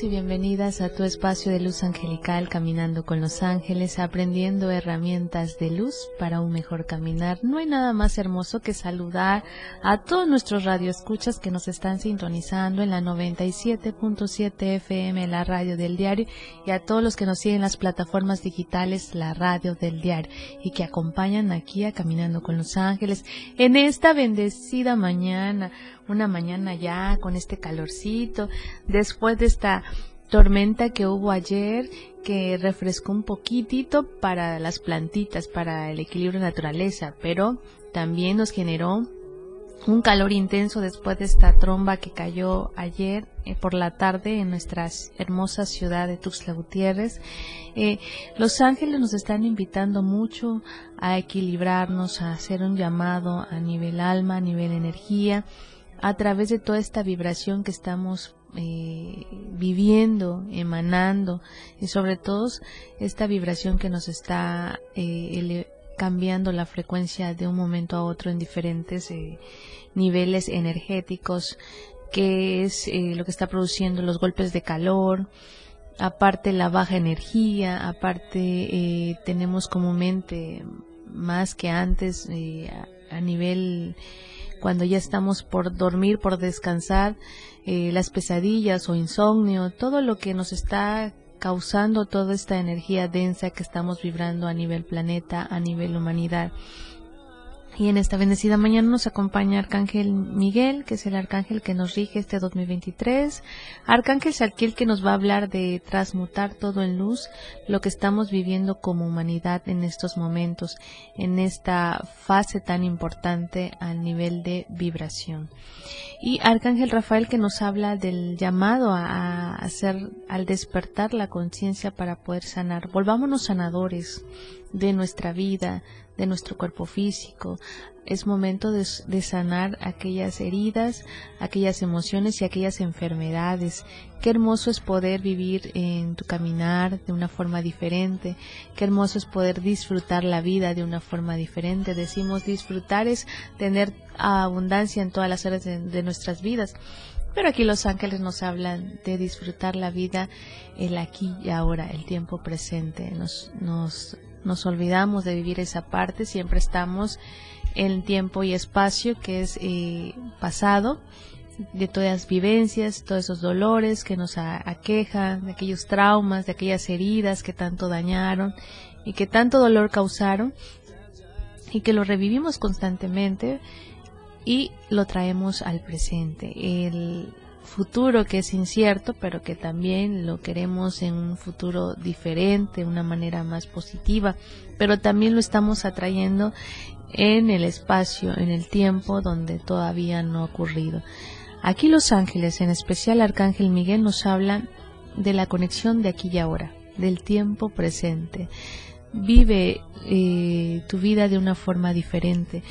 Y bienvenidas a tu espacio de luz angelical caminando con los ángeles, aprendiendo herramientas de luz para un mejor caminar. No hay nada más hermoso que saludar a todos nuestros radioescuchas que nos están sintonizando en la 97.7 FM, la radio del diario, y a todos los que nos siguen en las plataformas digitales, la radio del diario, y que acompañan aquí a Caminando con los ángeles en esta bendecida mañana una mañana ya con este calorcito, después de esta tormenta que hubo ayer que refrescó un poquitito para las plantitas, para el equilibrio de naturaleza, pero también nos generó un calor intenso después de esta tromba que cayó ayer eh, por la tarde en nuestra hermosa ciudad de Tuxtla Gutiérrez. Eh, los ángeles nos están invitando mucho a equilibrarnos, a hacer un llamado a nivel alma, a nivel energía, a través de toda esta vibración que estamos eh, viviendo, emanando y sobre todo esta vibración que nos está eh, cambiando la frecuencia de un momento a otro en diferentes eh, niveles energéticos, que es lo que está produciendo los golpes de calor, aparte la baja energía, aparte tenemos comúnmente más que antes a nivel cuando ya estamos por dormir, por descansar, eh, las pesadillas o insomnio, todo lo que nos está causando toda esta energía densa que estamos vibrando a nivel planeta, a nivel humanidad. Y en esta bendecida mañana nos acompaña Arcángel Miguel, que es el arcángel que nos rige este 2023. Arcángel Salquiel que nos va a hablar de transmutar todo en luz, lo que estamos viviendo como humanidad en estos momentos, en esta fase tan importante al nivel de vibración. Y Arcángel Rafael que nos habla del llamado a, hacer, al despertar la conciencia para poder sanar. Volvámonos sanadores de nuestra vida, de nuestro cuerpo físico. Es momento de, sanar aquellas heridas, aquellas emociones y aquellas enfermedades. Qué hermoso es poder vivir en tu caminar de una forma diferente. Qué hermoso es poder disfrutar la vida de una forma diferente. Decimos disfrutar es tener abundancia en todas las áreas de, nuestras vidas. Pero aquí los ángeles nos hablan de disfrutar la vida, el aquí y ahora, el tiempo presente. Nos, nos nos olvidamos de vivir esa parte, siempre estamos en tiempo y espacio que es eh, pasado, de todas las vivencias, todos esos dolores que nos aquejan, de aquellos traumas, de aquellas heridas que tanto dañaron y que tanto dolor causaron y que lo revivimos constantemente y lo traemos al presente. El, futuro que es incierto, pero que también lo queremos en un futuro diferente, una manera más positiva, pero también lo estamos atrayendo en el espacio, en el tiempo donde todavía no ha ocurrido. Aquí los ángeles, en especial Arcángel Miguel, nos hablan de la conexión de aquí y ahora, del tiempo presente. Vive eh, tu vida de una forma diferente.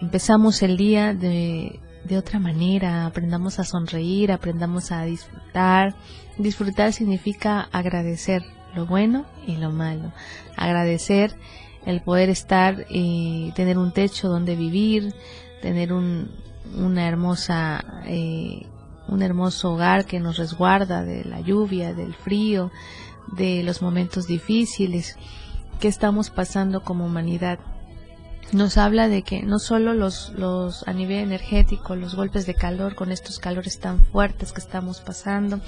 Empezamos el día de de otra manera, aprendamos a sonreír, aprendamos a disfrutar. Disfrutar significa agradecer lo bueno y lo malo. Agradecer el poder estar y tener un techo donde vivir, tener un, una hermosa, eh, un hermoso hogar que nos resguarda de la lluvia, del frío, de los momentos difíciles que estamos pasando como humanidad nos habla de que no solo los, los a nivel energético, los golpes de calor con estos calores tan fuertes que estamos pasando,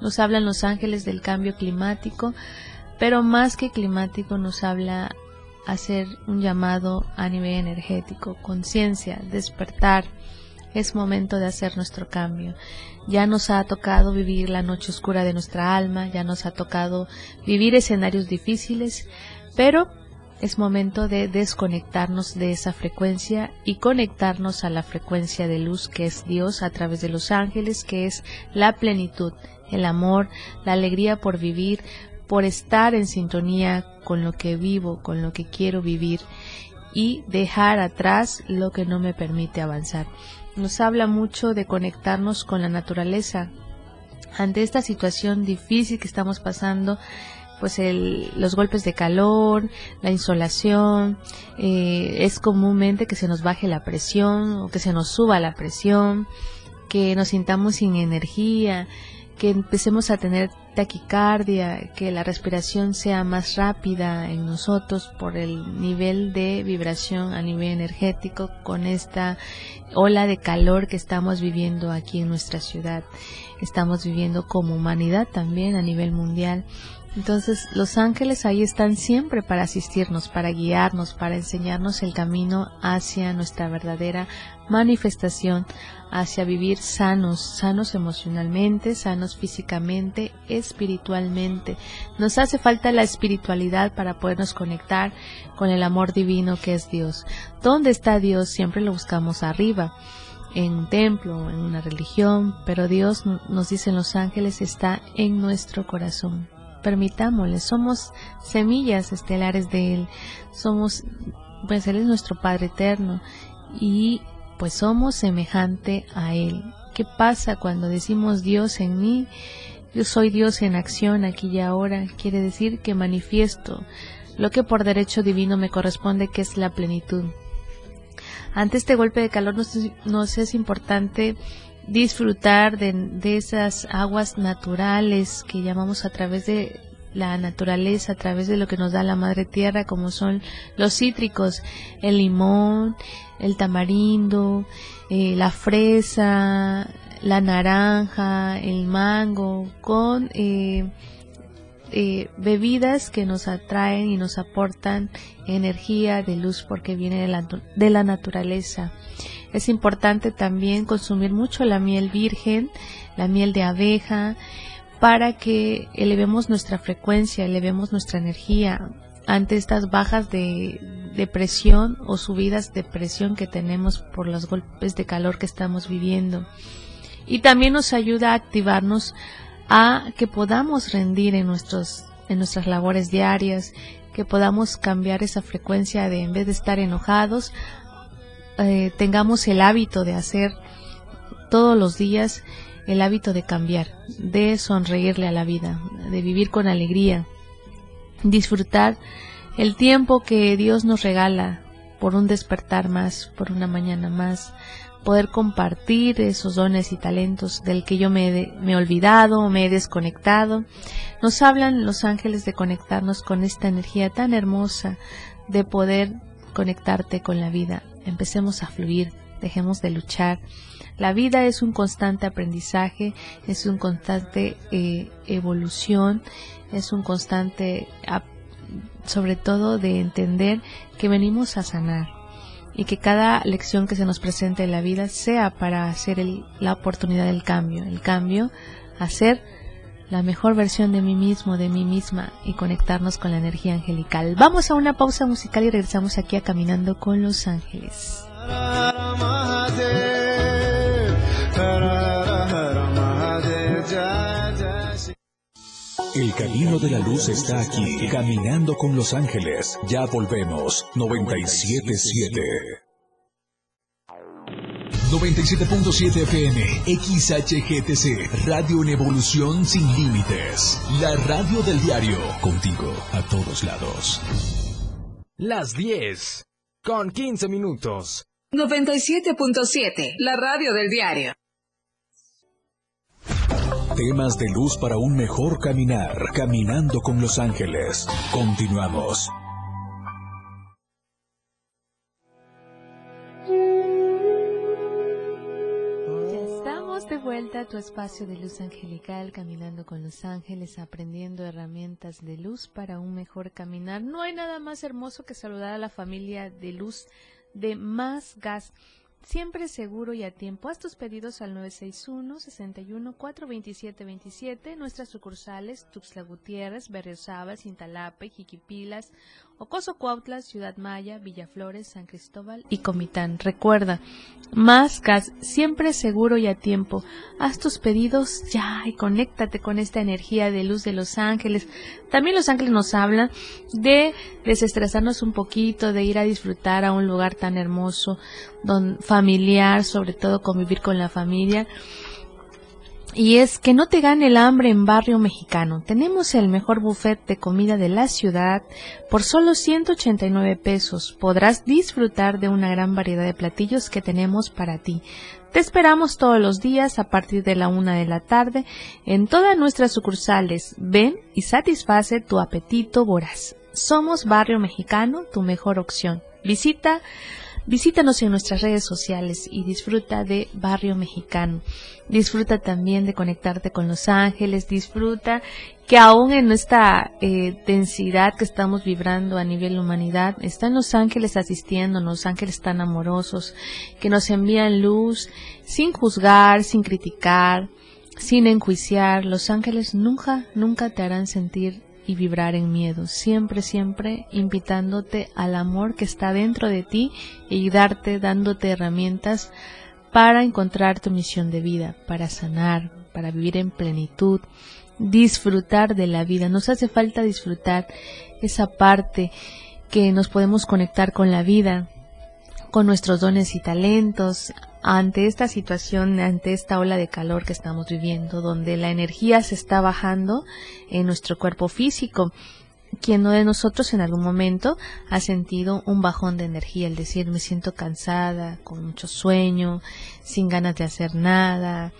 nos hablan los ángeles del cambio climático, pero más que climático nos habla hacer un llamado a nivel energético, conciencia, despertar. Es momento de hacer nuestro cambio. Ya nos ha tocado vivir la noche oscura de nuestra alma, ya nos ha tocado vivir escenarios difíciles, pero es momento de desconectarnos de esa frecuencia y conectarnos a la frecuencia de luz que es Dios a través de los ángeles, que es la plenitud, el amor, la alegría por vivir, por estar en sintonía con lo que vivo, con lo que quiero vivir y dejar atrás lo que no me permite avanzar. Nos habla mucho de conectarnos con la naturaleza. Ante esta situación difícil que estamos pasando, pues el, los golpes de calor, la insolación, eh, es comúnmente que se nos baje la presión o que se nos suba la presión, que nos sintamos sin energía, que empecemos a tener taquicardia, que la respiración sea más rápida en nosotros por el nivel de vibración a nivel energético con esta ola de calor que estamos viviendo aquí en nuestra ciudad. Estamos viviendo como humanidad también a nivel mundial entonces los ángeles ahí están siempre para asistirnos, para guiarnos, para enseñarnos el camino hacia nuestra verdadera manifestación, hacia vivir sanos, sanos emocionalmente, sanos físicamente, espiritualmente. Nos hace falta la espiritualidad para podernos conectar con el amor divino que es Dios. ¿Dónde está Dios? Siempre lo buscamos arriba en un templo, en una religión, pero Dios nos dicen los ángeles está en nuestro corazón permitámosle, somos semillas estelares de Él, somos, pues Él es nuestro Padre eterno y pues somos semejante a Él. ¿Qué pasa cuando decimos Dios en mí? Yo soy Dios en acción aquí y ahora, quiere decir que manifiesto lo que por derecho divino me corresponde, que es la plenitud. Ante este golpe de calor nos, es importante disfrutar de, esas aguas naturales que llamamos a través de la naturaleza, a través de lo que nos da la madre tierra, como son los cítricos, el limón, el tamarindo, eh, la fresa, la naranja, el mango, con eh, eh, bebidas que nos atraen y nos aportan energía de luz porque viene de la, de la naturaleza. Es importante también consumir mucho la miel virgen, la miel de abeja, para que elevemos nuestra frecuencia, elevemos nuestra energía ante estas bajas de, de presión o subidas de presión que tenemos por los golpes de calor que estamos viviendo. Y también nos ayuda a activarnos a que podamos rendir en nuestros en nuestras labores diarias, que podamos cambiar esa frecuencia de en vez de estar enojados, eh, tengamos el hábito de hacer todos los días el hábito de cambiar, de sonreírle a la vida, de vivir con alegría, disfrutar el tiempo que Dios nos regala por un despertar más, por una mañana más, poder compartir esos dones y talentos del que yo me, me he olvidado, me he desconectado. Nos hablan los ángeles de conectarnos con esta energía tan hermosa de poder conectarte con la vida empecemos a fluir, dejemos de luchar. La vida es un constante aprendizaje, es un constante eh, evolución, es un constante, sobre todo, de entender que venimos a sanar y que cada lección que se nos presente en la vida sea para hacer la oportunidad del cambio, el cambio a ser la mejor versión de mí mismo, de mí misma y conectarnos con la energía angelical. Vamos a una pausa musical y regresamos aquí a Caminando con los Ángeles. El camino de la luz está aquí, caminando con los ángeles. Ya volvemos, 977. 97.7 FM, XHGTC, Radio en Evolución Sin Límites. La radio del diario, contigo a todos lados. Las 10, con 15 minutos. 97.7, la radio del diario. Temas de luz para un mejor caminar, caminando con los ángeles. Continuamos. Tu espacio de luz angelical, caminando con los ángeles, aprendiendo herramientas de luz para un mejor caminar. No hay nada más hermoso que saludar a la familia de luz de Más Gas. Siempre seguro y a tiempo. Haz tus pedidos al 961 61 427 27. Nuestras sucursales Tuxtla Gutiérrez, Berriozábal, Cintalape, Jiquipilas, Ocoso Cuautla, Ciudad Maya, Villaflores, San Cristóbal y Comitán. Recuerda, más gas, siempre seguro y a tiempo. Haz tus pedidos ya y conéctate con esta energía de luz de los ángeles. También los ángeles nos hablan de desestresarnos un poquito, de ir a disfrutar a un lugar tan hermoso, don, familiar, sobre todo convivir con la familia y es que no te gane el hambre en barrio mexicano. Tenemos el mejor buffet de comida de la ciudad por solo 189 pesos. Podrás disfrutar de una gran variedad de platillos que tenemos para ti. Te esperamos todos los días a partir de la una de la tarde en todas nuestras sucursales. Ven y satisface tu apetito voraz. Somos Barrio Mexicano, tu mejor opción. Visita Visítanos en nuestras redes sociales y disfruta de Barrio Mexicano. Disfruta también de conectarte con los ángeles, disfruta que aún en esta eh, densidad que estamos vibrando a nivel humanidad, están los ángeles asistiéndonos, ángeles tan amorosos, que nos envían luz sin juzgar, sin criticar, sin enjuiciar. Los ángeles nunca, nunca te harán sentir y vibrar en miedo, siempre, siempre invitándote al amor que está dentro de ti y darte, dándote herramientas para encontrar tu misión de vida, para sanar, para vivir en plenitud, disfrutar de la vida. Nos hace falta disfrutar esa parte que nos podemos conectar con la vida, con nuestros dones y talentos, ante esta situación, ante esta ola de calor que estamos viviendo, donde la energía se está bajando en nuestro cuerpo físico. ¿Quién no de nosotros en algún momento ha sentido un bajón de energía, el decir me siento cansada, con mucho sueño, sin ganas de hacer nada,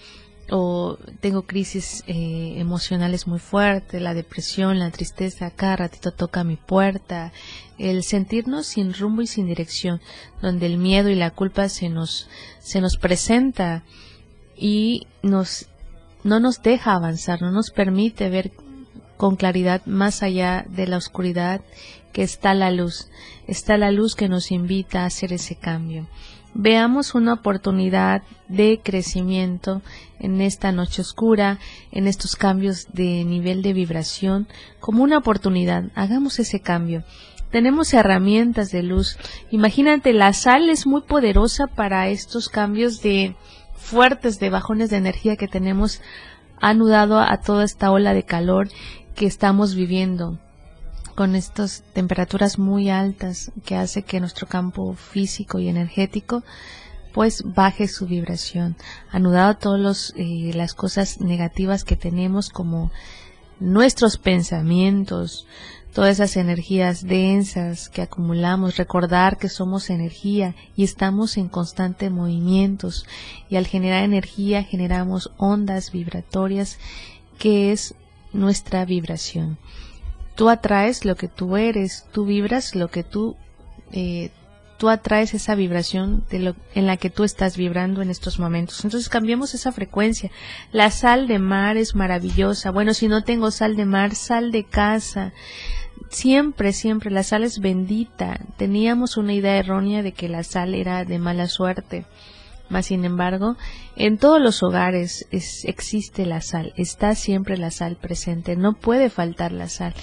o tengo crisis eh, emocionales muy fuertes, la depresión, la tristeza, cada ratito toca mi puerta, el sentirnos sin rumbo y sin dirección, donde el miedo y la culpa se nos, se nos presenta y nos, no nos deja avanzar, no nos permite ver con claridad más allá de la oscuridad que está la luz, está la luz que nos invita a hacer ese cambio veamos una oportunidad de crecimiento en esta noche oscura, en estos cambios de nivel de vibración, como una oportunidad. Hagamos ese cambio. Tenemos herramientas de luz. Imagínate, la sal es muy poderosa para estos cambios de fuertes, de bajones de energía que tenemos anudado a toda esta ola de calor que estamos viviendo con estas temperaturas muy altas que hace que nuestro campo físico y energético pues baje su vibración, anudado a todas eh, las cosas negativas que tenemos como nuestros pensamientos, todas esas energías densas que acumulamos, recordar que somos energía y estamos en constante movimientos y al generar energía generamos ondas vibratorias que es nuestra vibración. Tú atraes lo que tú eres, tú vibras lo que tú, eh, tú atraes esa vibración de lo, en la que tú estás vibrando en estos momentos. Entonces cambiemos esa frecuencia. La sal de mar es maravillosa. Bueno, si no tengo sal de mar, sal de casa. Siempre, siempre la sal es bendita. Teníamos una idea errónea de que la sal era de mala suerte. Mas, sin embargo, en todos los hogares existe la sal, está siempre la sal presente, no puede faltar la sal.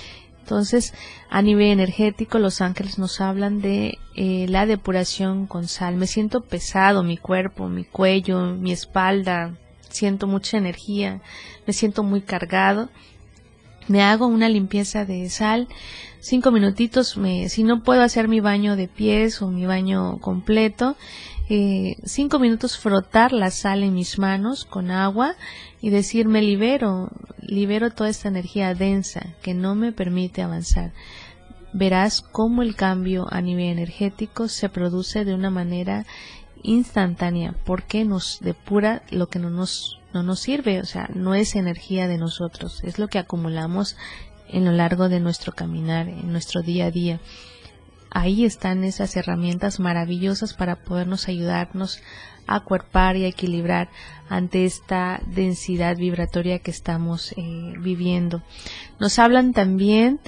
Entonces, a nivel energético, los ángeles nos hablan de eh, la depuración con sal. Me siento pesado, mi cuerpo, mi cuello, mi espalda, siento mucha energía, me siento muy cargado. Me hago una limpieza de sal, cinco minutitos, me, si no puedo hacer mi baño de pies o mi baño completo, eh, cinco minutos frotar la sal en mis manos con agua y decir me libero, libero toda esta energía densa que no me permite avanzar. Verás cómo el cambio a nivel energético se produce de una manera instantánea porque nos depura lo que no nos, no nos sirve, o sea, no es energía de nosotros, es lo que acumulamos en lo largo de nuestro caminar, en nuestro día a día ahí están esas herramientas maravillosas para podernos ayudarnos a cuerpar y a equilibrar ante esta densidad vibratoria que estamos eh, viviendo. Nos hablan también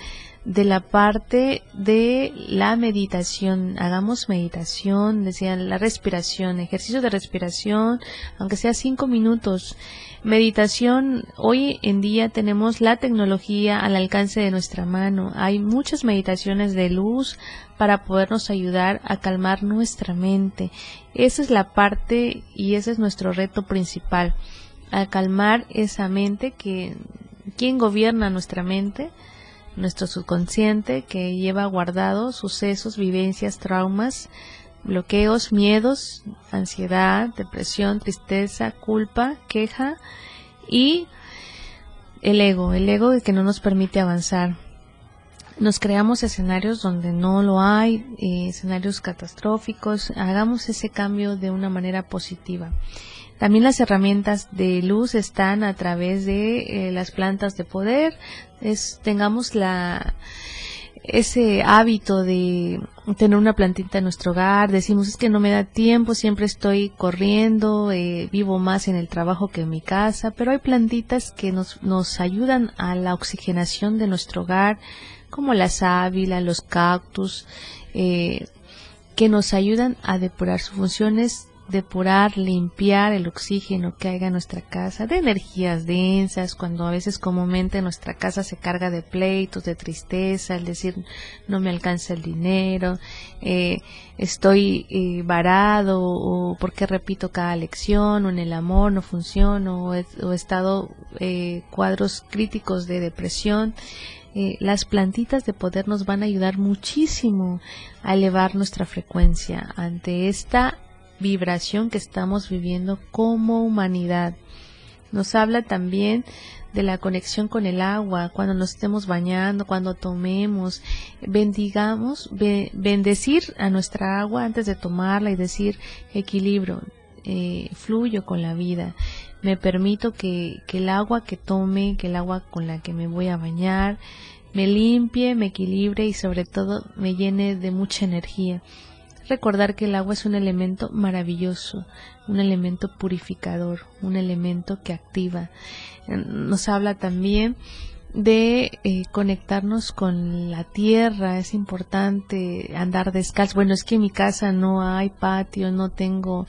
de la parte de la meditación. Hagamos meditación, decían la respiración, ejercicio de respiración, aunque sea cinco minutos. Meditación, hoy en día tenemos la tecnología al alcance de nuestra mano. Hay muchas meditaciones de luz para podernos ayudar a calmar nuestra mente. Esa es la parte y ese es nuestro reto principal, a calmar esa mente que ¿quién gobierna nuestra mente? Nuestro subconsciente que lleva guardado sucesos, vivencias, traumas, bloqueos, miedos, ansiedad, depresión, tristeza, culpa, queja y el ego, el ego que no nos permite avanzar. Nos creamos escenarios donde no lo hay, eh, escenarios catastróficos, hagamos ese cambio de una manera positiva. También las herramientas de luz están a través de eh, las plantas de poder, es, tengamos la, ese hábito de tener una plantita en nuestro hogar, decimos es que no me da tiempo, siempre estoy corriendo, eh, vivo más en el trabajo que en mi casa, pero hay plantitas que nos, nos ayudan a la oxigenación de nuestro hogar, como la sábila, los cactus, eh, que nos ayudan a depurar sus funciones depurar, limpiar el oxígeno que haya en nuestra casa, de energías densas, cuando a veces comúnmente nuestra casa se carga de pleitos, de tristeza, el decir no me alcanza el dinero, eh, estoy eh, varado o porque repito cada lección o en el amor no funciono o he, estado eh, cuadros críticos de depresión. Eh, las plantitas de poder nos van a ayudar muchísimo a elevar nuestra frecuencia ante esta vibración que estamos viviendo como humanidad. Nos habla también de la conexión con el agua, cuando nos estemos bañando, cuando tomemos, bendigamos, bendecir a nuestra agua antes de tomarla y decir equilibrio, eh, fluyo con la vida, me permito que, que el agua que tome, que el agua con la que me voy a bañar, me limpie, me equilibre y sobre todo me llene de mucha energía recordar que el agua es un elemento maravilloso, un elemento purificador, un elemento que activa. Nos habla también de eh, conectarnos con la tierra, es importante andar descalzo. Bueno, es que en mi casa no hay patio, no tengo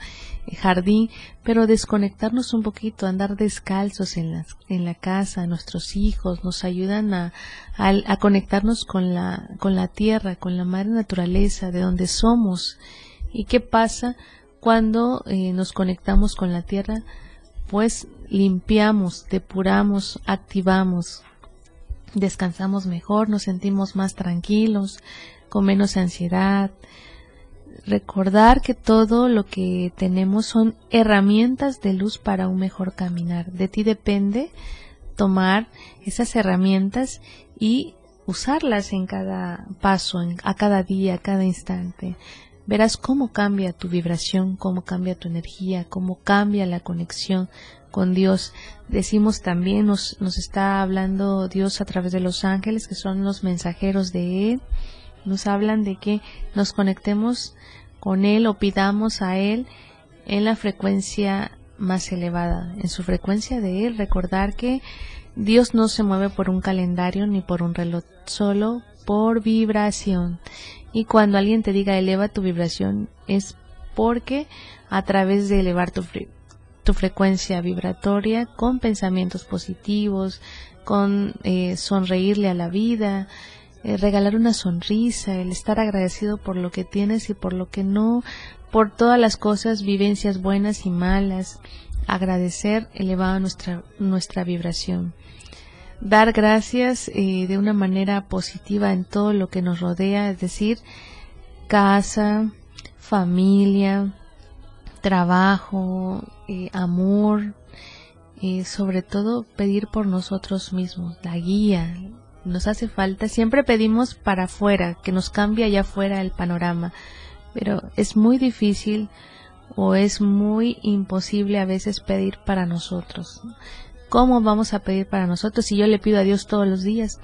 eh, jardín, pero desconectarnos un poquito, andar descalzos en la, en la casa, nuestros hijos nos ayudan a, a, conectarnos con la, con la tierra, con la madre naturaleza, de donde somos. ¿Y qué pasa cuando eh, nos conectamos con la tierra? Pues limpiamos, depuramos, activamos, descansamos mejor, nos sentimos más tranquilos, con menos ansiedad. Recordar que todo lo que tenemos son herramientas de luz para un mejor caminar. De ti depende tomar esas herramientas y usarlas en cada paso, a cada día, a cada instante. Verás cómo cambia tu vibración, cómo cambia tu energía, cómo cambia la conexión con Dios. Decimos también, nos, nos está hablando Dios a través de los ángeles, que son los mensajeros de Él. Nos hablan de que nos conectemos con Él o pidamos a Él en la frecuencia más elevada, en su frecuencia de Él. Recordar que Dios no se mueve por un calendario ni por un reloj, solo por vibración. Y cuando alguien te diga eleva tu vibración, es porque a través de elevar tu, tu frecuencia vibratoria con pensamientos positivos, con eh, sonreírle a la vida, eh, regalar una sonrisa, el estar agradecido por lo que tienes y por lo que no, por todas las cosas, vivencias buenas y malas, agradecer elevado nuestra, nuestra vibración. Dar gracias eh, de una manera positiva en todo lo que nos rodea, es decir, casa, familia, trabajo, eh, amor, eh, sobre todo pedir por nosotros mismos, la guía. Nos hace falta, siempre pedimos para afuera, que nos cambie allá afuera el panorama, pero es muy difícil o es muy imposible a veces pedir para nosotros. ¿Cómo vamos a pedir para nosotros si yo le pido a Dios todos los días?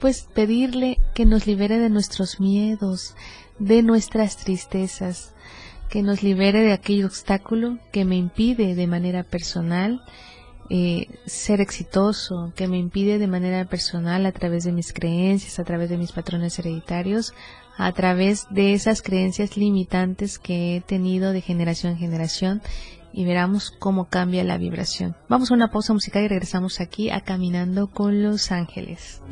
Pues pedirle que nos libere de nuestros miedos, de nuestras tristezas, que nos libere de aquel obstáculo que me impide de manera personal eh, ser exitoso, que me impide de manera personal a través de mis creencias, a través de mis patrones hereditarios, a través de esas creencias limitantes que he tenido de generación en generación y veramos cómo cambia la vibración. Vamos a una pausa musical y regresamos aquí a Caminando con los Ángeles.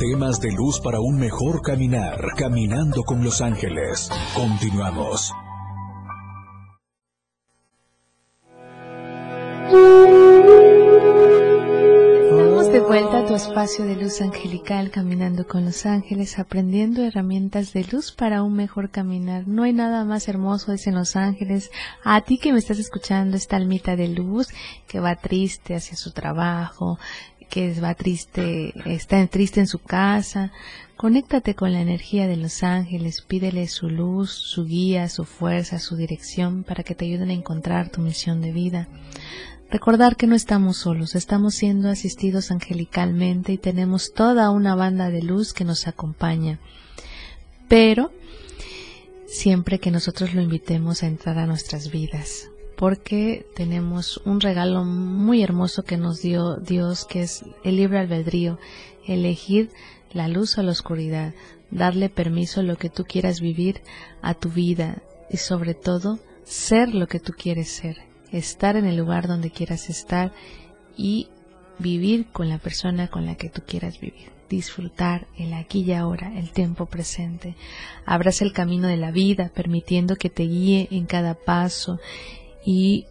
Temas de luz para un mejor caminar, caminando con los ángeles. Continuamos. Estamos de vuelta a tu espacio de luz angelical, caminando con los ángeles, aprendiendo herramientas de luz para un mejor caminar. No hay nada más hermoso, dicen los ángeles. A ti que me estás escuchando, esta almita de luz que va triste hacia su trabajo, que va triste, está triste en su casa, conéctate con la energía de los ángeles, pídele su luz, su guía, su fuerza, su dirección para que te ayuden a encontrar tu misión de vida. Recordar que no estamos solos, estamos siendo asistidos angelicalmente y tenemos toda una banda de luz que nos acompaña. Pero siempre que nosotros lo invitemos a entrar a nuestras vidas, porque tenemos un regalo muy hermoso que nos dio Dios, que es el libre albedrío, elegir la luz o la oscuridad, darle permiso a lo que tú quieras vivir a tu vida y sobre todo ser lo que tú quieres ser, estar en el lugar donde quieras estar y vivir con la persona con la que tú quieras vivir disfrutar el aquí y ahora, el tiempo presente. Abraza el camino de la vida, permitiendo que te guíe en cada paso y,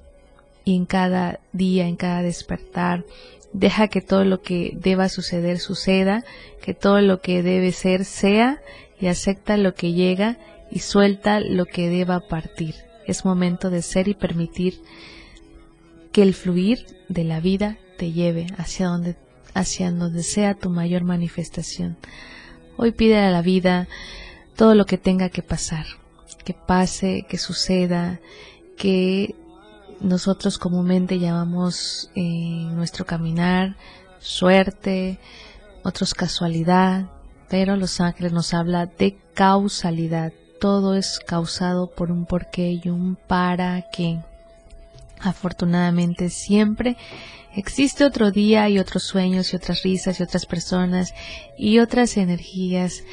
en cada día, en cada despertar. Deja que todo lo que deba suceder suceda, que todo lo que debe ser sea y acepta lo que llega y suelta lo que deba partir. Es momento de ser y permitir que el fluir de la vida te lleve hacia donde, hacia donde sea tu mayor manifestación. Hoy pide a la vida todo lo que tenga que pasar, que pase, que suceda, que nosotros comúnmente llamamos en nuestro caminar suerte, otros casualidad, pero los ángeles nos habla de causalidad. Todo es causado por un porqué y un para qué. Afortunadamente siempre existe otro día y otros sueños y otras risas y otras personas y otras energías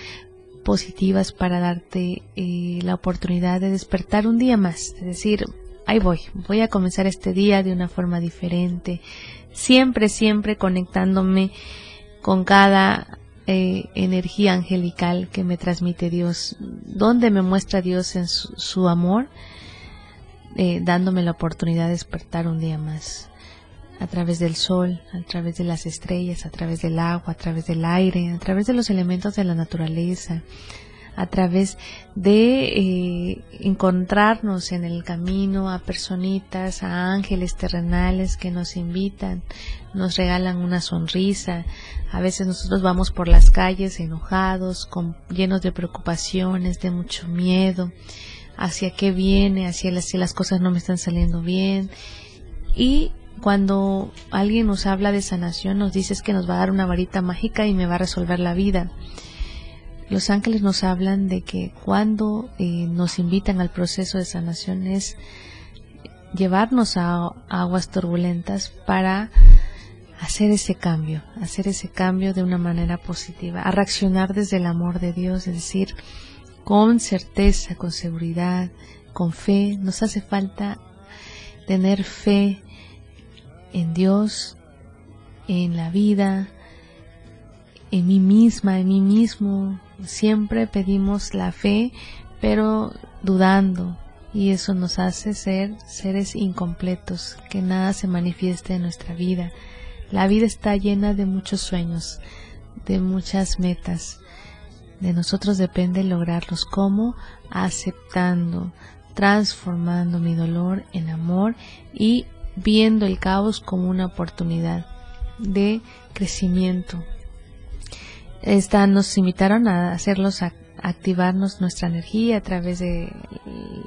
positivas para darte eh, la oportunidad de despertar un día más, es decir, ahí voy, voy a comenzar este día de una forma diferente, siempre, siempre conectándome con cada eh, energía angelical que me transmite Dios, donde me muestra Dios en su, amor, eh, dándome la oportunidad de despertar un día más a través del sol, a través de las estrellas, a través del agua, a través del aire, a través de los elementos de la naturaleza, a través de eh, encontrarnos en el camino a personitas, a ángeles terrenales que nos invitan, nos regalan una sonrisa. A veces nosotros vamos por las calles enojados, llenos de preocupaciones, de mucho miedo, hacia qué viene, hacia si las cosas no me están saliendo bien. Y cuando alguien nos habla de sanación, nos dice que nos va a dar una varita mágica y me va a resolver la vida. Los ángeles nos hablan de que cuando eh, nos invitan al proceso de sanación es llevarnos a, aguas turbulentas para hacer ese cambio, hacer ese cambio de una manera positiva, a reaccionar desde el amor de Dios, es decir, con certeza, con seguridad, con fe. Nos hace falta tener fe en Dios, en la vida, en mí misma, en mí mismo, siempre pedimos la fe, pero dudando, y eso nos hace ser seres incompletos, que nada se manifieste en nuestra vida. La vida está llena de muchos sueños, de muchas metas. De nosotros depende lograrlos como aceptando, transformando mi dolor en amor y viendo el caos como una oportunidad de crecimiento, esta nos invitaron a hacerlos a activarnos nuestra energía a través de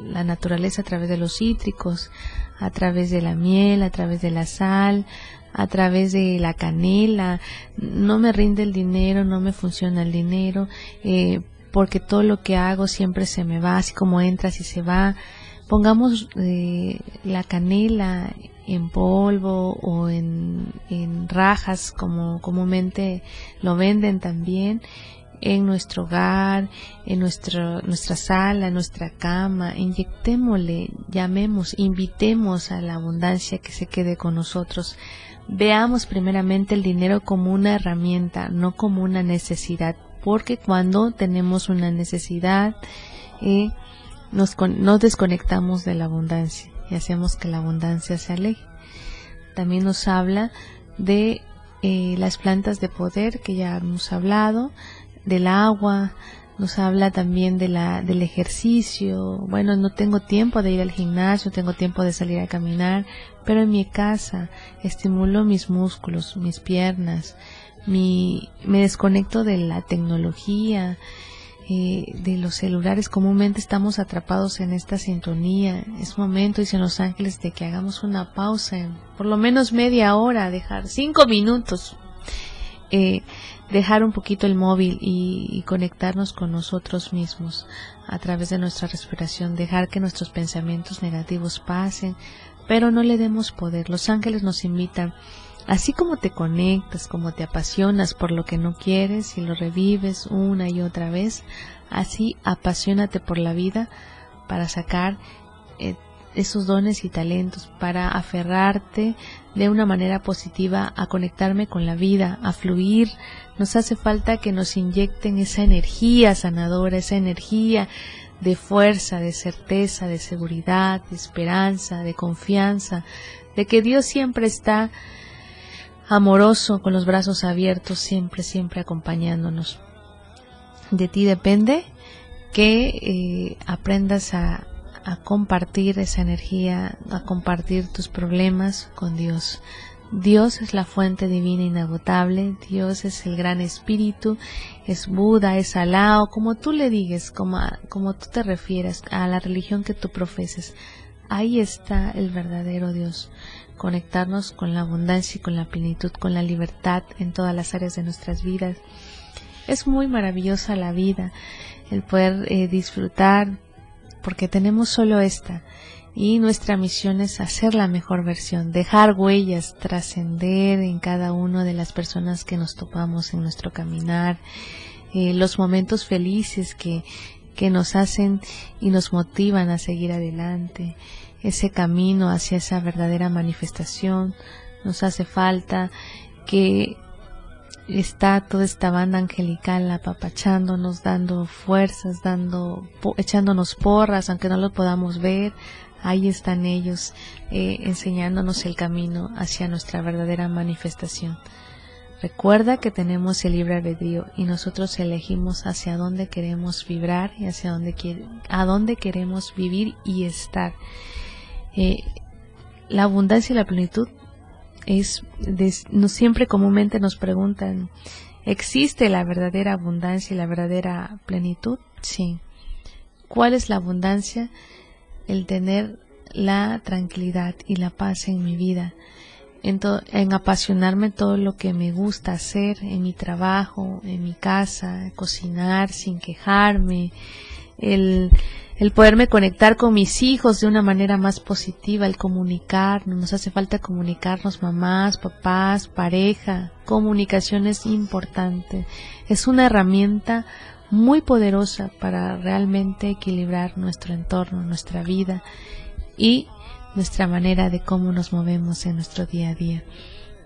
la naturaleza, a través de los cítricos, a través de la miel, a través de la sal, a través de la canela, no me rinde el dinero, no me funciona el dinero, eh, porque todo lo que hago siempre se me va, así como entras y se va. Pongamos eh, la canela en polvo o en, en rajas como comúnmente lo venden también en nuestro hogar, en nuestro, nuestra sala, en nuestra cama, inyectémosle, llamemos, invitemos a la abundancia que se quede con nosotros. Veamos primeramente el dinero como una herramienta, no como una necesidad, porque cuando tenemos una necesidad, eh, nos, nos desconectamos de la abundancia y hacemos que la abundancia se aleje. También nos habla de eh, las plantas de poder que ya hemos hablado, del agua, nos habla también de la, del ejercicio. Bueno, no tengo tiempo de ir al gimnasio, tengo tiempo de salir a caminar, pero en mi casa estimulo mis músculos, mis piernas, mi, me desconecto de la tecnología, eh, de los celulares. Comúnmente estamos atrapados en esta sintonía. Es momento, dicen los ángeles, de que hagamos una pausa, por lo menos media hora, dejar cinco minutos. Eh, dejar un poquito el móvil y, conectarnos con nosotros mismos a través de nuestra respiración, dejar que nuestros pensamientos negativos pasen, pero no le demos poder. Los ángeles nos invitan, así como te conectas, como te apasionas por lo que no quieres y lo revives una y otra vez, así apasionate por la vida para sacar eh, esos dones y talentos, para aferrarte de una manera positiva a conectarme con la vida, a fluir. Nos hace falta que nos inyecten esa energía sanadora, esa energía de fuerza, de certeza, de seguridad, de esperanza, de confianza, de que Dios siempre está amoroso, con los brazos abiertos, siempre, siempre acompañándonos. De ti depende que eh, aprendas a, compartir esa energía, a compartir tus problemas con Dios. Dios es la fuente divina inagotable, Dios es el gran espíritu, es Buda, es Alá, o como tú le digas, como, como tú te refieras a la religión que tú profeses. Ahí está el verdadero Dios. Conectarnos con la abundancia y con la plenitud, con la libertad en todas las áreas de nuestras vidas. Es muy maravillosa la vida, el poder eh, disfrutar porque tenemos solo esta y nuestra misión es hacer la mejor versión, dejar huellas, trascender en cada una de las personas que nos topamos en nuestro caminar, eh, los momentos felices que, que nos hacen y nos motivan a seguir adelante, ese camino hacia esa verdadera manifestación, nos hace falta que está toda esta banda angelical apapachándonos, dando fuerzas, dando, echándonos porras, aunque no lo podamos ver, ahí están ellos eh, enseñándonos el camino hacia nuestra verdadera manifestación. Recuerda que tenemos el libre albedrío y nosotros elegimos hacia dónde queremos vibrar y hacia dónde, a dónde queremos vivir y estar. Eh, la abundancia y la plenitud es no siempre comúnmente nos preguntan ¿existe la verdadera abundancia y la verdadera plenitud? Sí. ¿Cuál es la abundancia? El tener la tranquilidad y la paz en mi vida, en, en apasionarme todo lo que me gusta hacer en mi trabajo, en mi casa, cocinar sin quejarme, el el poderme conectar con mis hijos de una manera más positiva, el comunicarnos, nos hace falta comunicarnos mamás, papás, pareja, comunicación es importante, es una herramienta muy poderosa para realmente equilibrar nuestro entorno, nuestra vida y nuestra manera de cómo nos movemos en nuestro día a día.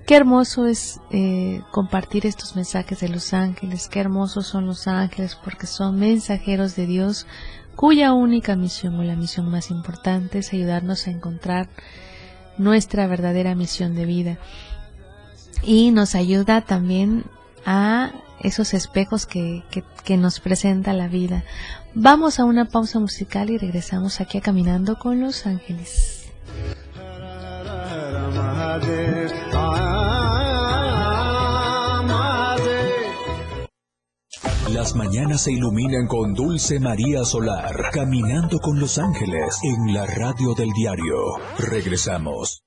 Qué hermoso es eh, compartir estos mensajes de los ángeles, qué hermosos son los ángeles porque son mensajeros de Dios cuya única misión o la misión más importante es ayudarnos a encontrar nuestra verdadera misión de vida y nos ayuda también a esos espejos que, que, nos presenta la vida. Vamos a una pausa musical y regresamos aquí a Caminando con los Ángeles. Las mañanas se iluminan con Dulce María Solar, caminando con los ángeles en la radio del diario. Regresamos.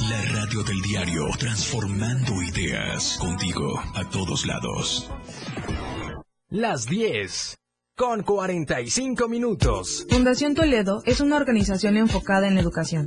La radio del diario, transformando ideas contigo a todos lados. Las 10 con 45 minutos. Fundación Toledo es una organización enfocada en la educación.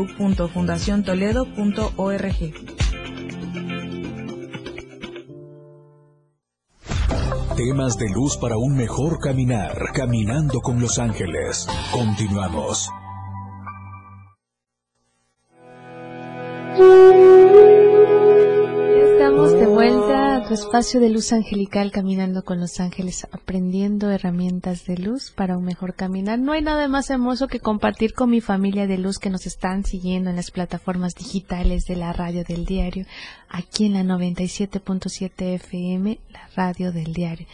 www.fundaciontoledo.org. Temas de luz para un mejor caminar, caminando con los ángeles. Continuamos. Estamos de vuelta a tu espacio de luz angelical caminando con los ángeles, aprendiendo herramientas de luz para un mejor caminar. No hay nada más hermoso que compartir con mi familia de luz que nos están siguiendo en las plataformas digitales de la radio del diario, aquí en la 97.7 FM, la radio del diario.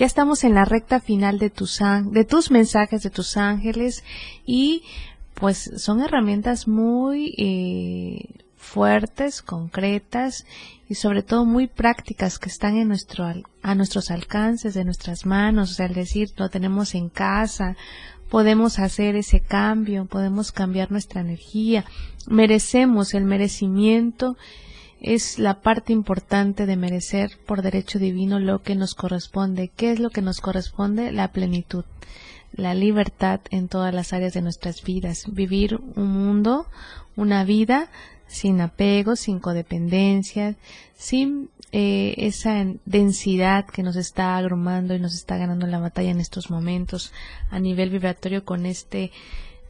Ya estamos en la recta final de tus, de tus mensajes de tus ángeles y pues son herramientas muy eh, fuertes, concretas y sobre todo muy prácticas que están en nuestro, a nuestros alcances, de nuestras manos, o sea, al decir, lo tenemos en casa, podemos hacer ese cambio, podemos cambiar nuestra energía, merecemos el merecimiento, es la parte importante de merecer por derecho divino lo que nos corresponde. ¿Qué es lo que nos corresponde? La plenitud, la libertad en todas las áreas de nuestras vidas, vivir un mundo, una vida sin apego, sin codependencia, sin eh, esa densidad que nos está agrumando y nos está ganando la batalla en estos momentos a nivel vibratorio con este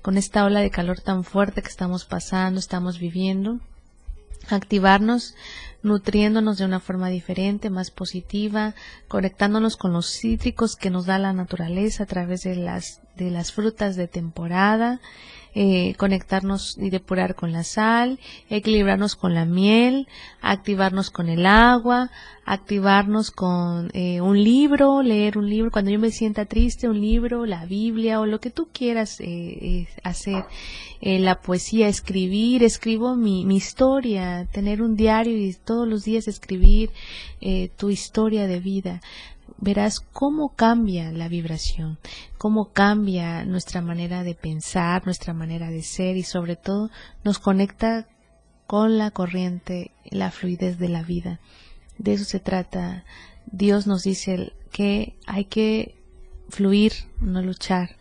con esta ola de calor tan fuerte que estamos pasando, estamos viviendo, activarnos nutriéndonos de una forma diferente, más positiva, conectándonos con los cítricos que nos da la naturaleza a través de las de las frutas de temporada, eh, conectarnos y depurar con la sal, equilibrarnos con la miel, activarnos con el agua, activarnos con eh, un libro, leer un libro, cuando yo me sienta triste, un libro, la Biblia o lo que tú quieras eh, hacer, la poesía, escribir, escribo mi, mi, historia, tener un diario y todos los días escribir tu historia de vida verás cómo cambia la vibración, cómo cambia nuestra manera de pensar, nuestra manera de ser y sobre todo nos conecta con la corriente, la fluidez de la vida. De eso se trata. Dios nos dice que hay que fluir, no luchar,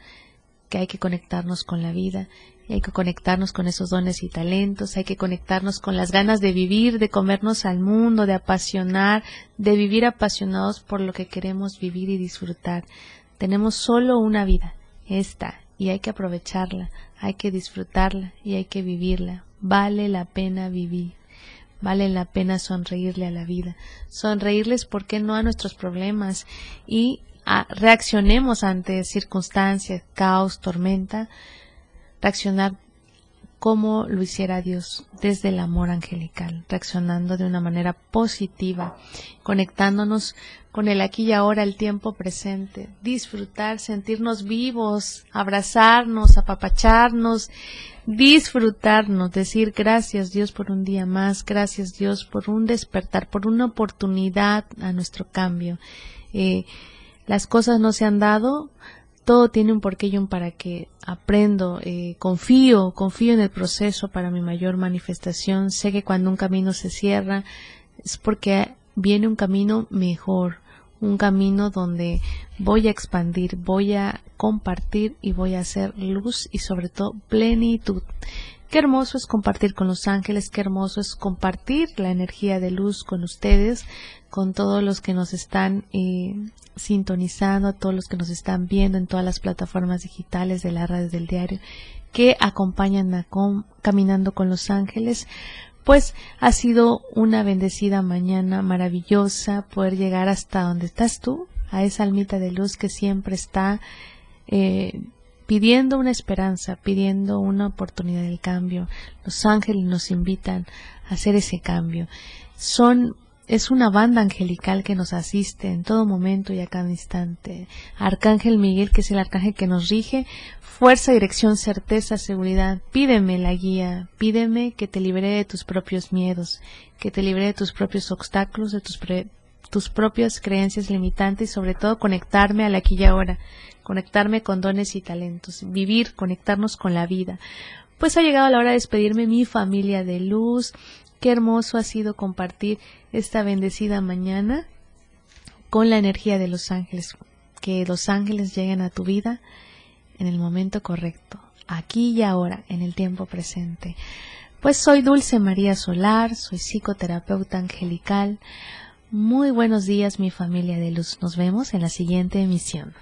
que hay que conectarnos con la vida hay que conectarnos con esos dones y talentos, hay que conectarnos con las ganas de vivir, de comernos al mundo, de apasionar, de vivir apasionados por lo que queremos vivir y disfrutar. Tenemos solo una vida, esta, y hay que aprovecharla, hay que disfrutarla y hay que vivirla. Vale la pena vivir. Vale la pena sonreírle a la vida, sonreírles, ¿por qué no?, a nuestros problemas y reaccionemos ante circunstancias, caos, tormenta, reaccionar como lo hiciera Dios desde el amor angelical, reaccionando de una manera positiva, conectándonos con el aquí y ahora, el tiempo presente, disfrutar, sentirnos vivos, abrazarnos, apapacharnos, disfrutarnos, decir gracias Dios por un día más, gracias Dios por un despertar, por una oportunidad a nuestro cambio. Eh, las cosas no se han dado todo tiene un porqué y un para qué. Aprendo, eh, confío, confío en el proceso para mi mayor manifestación. Sé que cuando un camino se cierra es porque viene un camino mejor, un camino donde voy a expandir, voy a compartir y voy a hacer luz y sobre todo plenitud. Qué hermoso es compartir con los ángeles, qué hermoso es compartir la energía de luz con ustedes, con todos los que nos están eh, sintonizando, a todos los que nos están viendo en todas las plataformas digitales de la radio del diario que acompañan a Caminando con los Ángeles. Pues ha sido una bendecida mañana maravillosa poder llegar hasta donde estás tú, a esa almita de luz que siempre está eh, pidiendo una esperanza, pidiendo una oportunidad del cambio. Los ángeles nos invitan a hacer ese cambio. Son es una banda angelical que nos asiste en todo momento y a cada instante. Arcángel Miguel, que es el arcángel que nos rige, fuerza, dirección, certeza, seguridad. Pídeme la guía, pídeme que te libere de tus propios miedos, que te libere de tus propios obstáculos, de tus, tus propias creencias limitantes y sobre todo conectarme a la aquí y ahora, conectarme con dones y talentos, vivir, conectarnos con la vida. Pues ha llegado la hora de despedirme mi familia de luz, Qué hermoso ha sido compartir esta bendecida mañana con la energía de los ángeles. Que los ángeles lleguen a tu vida en el momento correcto, aquí y ahora, en el tiempo presente. Pues soy Dulce María Solar, soy psicoterapeuta angelical. Muy buenos días mi familia de luz. Nos vemos en la siguiente emisión.